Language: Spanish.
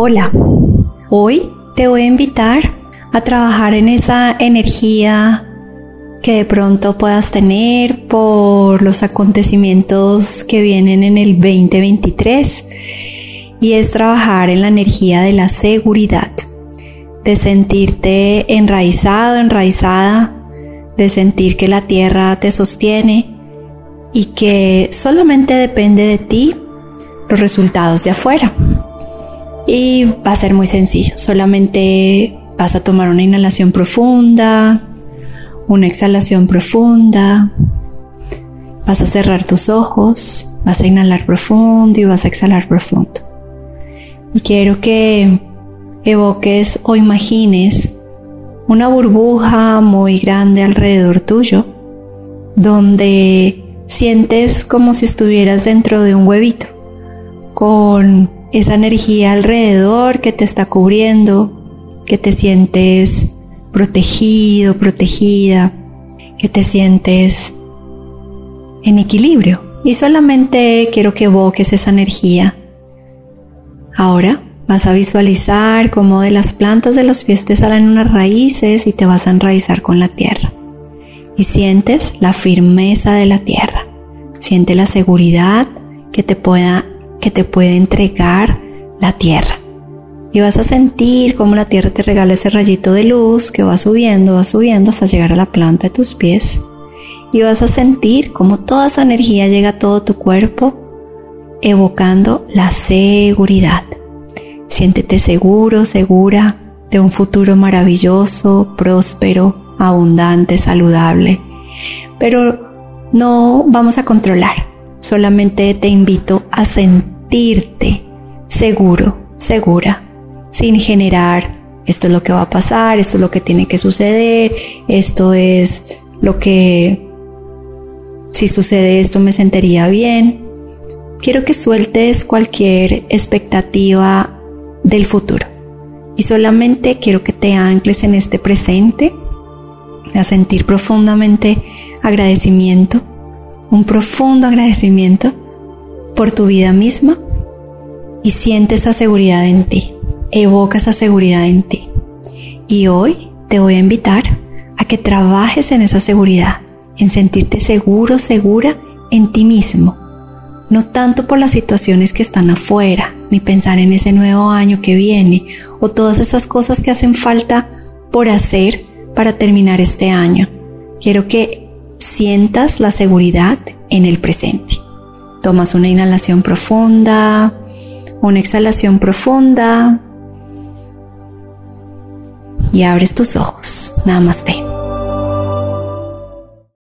Hola, hoy te voy a invitar a trabajar en esa energía que de pronto puedas tener por los acontecimientos que vienen en el 2023 y es trabajar en la energía de la seguridad, de sentirte enraizado, enraizada, de sentir que la tierra te sostiene y que solamente depende de ti los resultados de afuera. Y va a ser muy sencillo, solamente vas a tomar una inhalación profunda, una exhalación profunda, vas a cerrar tus ojos, vas a inhalar profundo y vas a exhalar profundo. Y quiero que evoques o imagines una burbuja muy grande alrededor tuyo, donde sientes como si estuvieras dentro de un huevito, con esa energía alrededor que te está cubriendo, que te sientes protegido, protegida, que te sientes en equilibrio. Y solamente quiero que evoques esa energía. Ahora vas a visualizar cómo de las plantas de los pies te salen unas raíces y te vas a enraizar con la tierra. Y sientes la firmeza de la tierra. Siente la seguridad que te pueda que te puede entregar la tierra. Y vas a sentir cómo la tierra te regala ese rayito de luz que va subiendo, va subiendo hasta llegar a la planta de tus pies. Y vas a sentir cómo toda esa energía llega a todo tu cuerpo, evocando la seguridad. Siéntete seguro, segura de un futuro maravilloso, próspero, abundante, saludable. Pero no vamos a controlar, solamente te invito a sentirte seguro, segura sin generar esto es lo que va a pasar, esto es lo que tiene que suceder, esto es lo que si sucede esto me sentiría bien. Quiero que sueltes cualquier expectativa del futuro y solamente quiero que te ancles en este presente, a sentir profundamente agradecimiento, un profundo agradecimiento por tu vida misma y siente esa seguridad en ti evoca esa seguridad en ti. Y hoy te voy a invitar a que trabajes en esa seguridad, en sentirte seguro, segura en ti mismo. No tanto por las situaciones que están afuera, ni pensar en ese nuevo año que viene o todas esas cosas que hacen falta por hacer para terminar este año. Quiero que sientas la seguridad en el presente. Tomas una inhalación profunda, una exhalación profunda y abres tus ojos. Namaste.